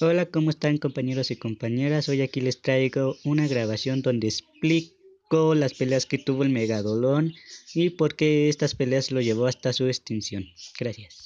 Hola, ¿cómo están compañeros y compañeras? Hoy aquí les traigo una grabación donde explico las peleas que tuvo el Megadolón y por qué estas peleas lo llevó hasta su extinción. Gracias.